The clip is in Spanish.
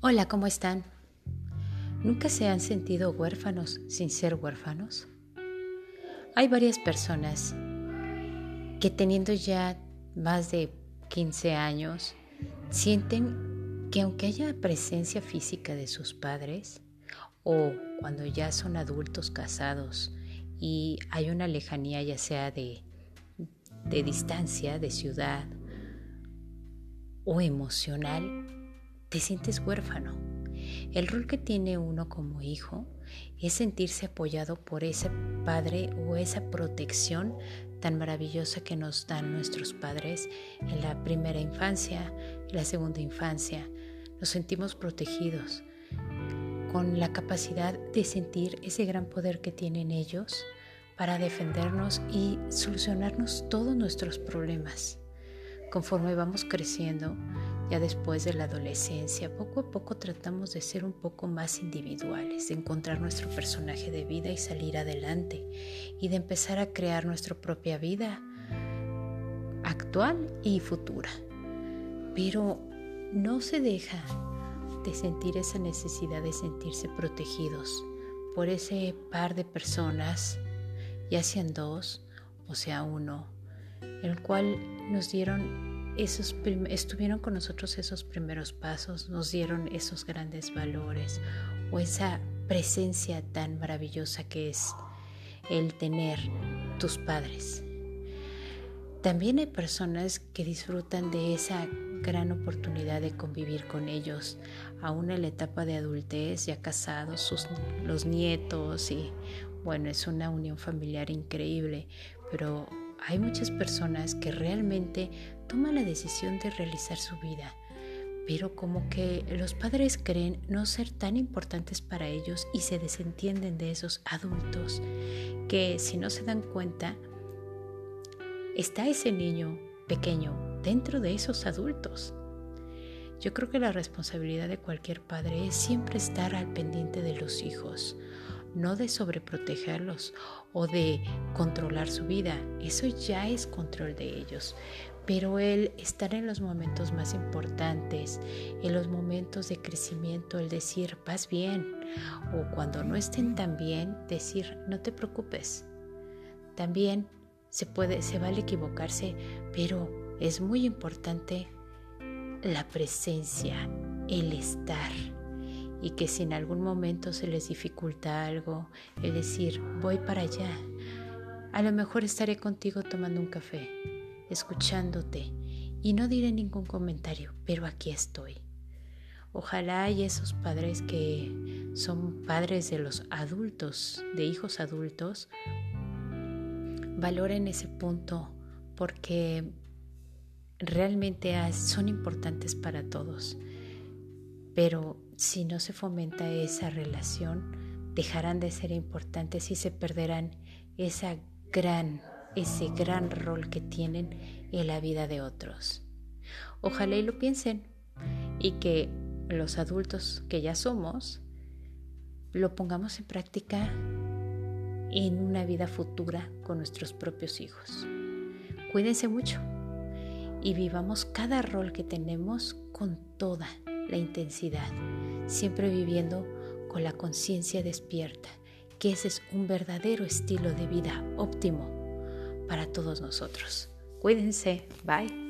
Hola, ¿cómo están? ¿Nunca se han sentido huérfanos sin ser huérfanos? Hay varias personas que teniendo ya más de 15 años sienten que aunque haya presencia física de sus padres o cuando ya son adultos casados y hay una lejanía ya sea de, de distancia, de ciudad o emocional, te sientes huérfano. El rol que tiene uno como hijo es sentirse apoyado por ese padre o esa protección tan maravillosa que nos dan nuestros padres en la primera infancia, en la segunda infancia. Nos sentimos protegidos con la capacidad de sentir ese gran poder que tienen ellos para defendernos y solucionarnos todos nuestros problemas. Conforme vamos creciendo, ya después de la adolescencia, poco a poco tratamos de ser un poco más individuales, de encontrar nuestro personaje de vida y salir adelante y de empezar a crear nuestra propia vida actual y futura. Pero no se deja de sentir esa necesidad de sentirse protegidos por ese par de personas, ya sean dos o sea uno, el cual nos dieron esos estuvieron con nosotros esos primeros pasos, nos dieron esos grandes valores o esa presencia tan maravillosa que es el tener tus padres. También hay personas que disfrutan de esa gran oportunidad de convivir con ellos, aún en la etapa de adultez, ya casados, sus, los nietos y bueno, es una unión familiar increíble, pero hay muchas personas que realmente toman la decisión de realizar su vida, pero como que los padres creen no ser tan importantes para ellos y se desentienden de esos adultos que si no se dan cuenta, está ese niño pequeño dentro de esos adultos. Yo creo que la responsabilidad de cualquier padre es siempre estar al pendiente de los hijos, no de sobreprotegerlos o de controlar su vida. Eso ya es control de ellos. Pero el estar en los momentos más importantes, en los momentos de crecimiento, el decir, vas bien, o cuando no estén tan bien, decir, no te preocupes. También se puede, se vale equivocarse, pero es muy importante la presencia, el estar y que si en algún momento se les dificulta algo, el decir, voy para allá, a lo mejor estaré contigo tomando un café, escuchándote y no diré ningún comentario, pero aquí estoy. Ojalá hay esos padres que son padres de los adultos, de hijos adultos, valoren ese punto porque realmente son importantes para todos. Pero si no se fomenta esa relación, dejarán de ser importantes y se perderán esa gran, ese gran rol que tienen en la vida de otros. Ojalá y lo piensen y que los adultos que ya somos lo pongamos en práctica en una vida futura con nuestros propios hijos. Cuídense mucho y vivamos cada rol que tenemos con toda la intensidad, siempre viviendo con la conciencia despierta, que ese es un verdadero estilo de vida óptimo para todos nosotros. Cuídense, bye.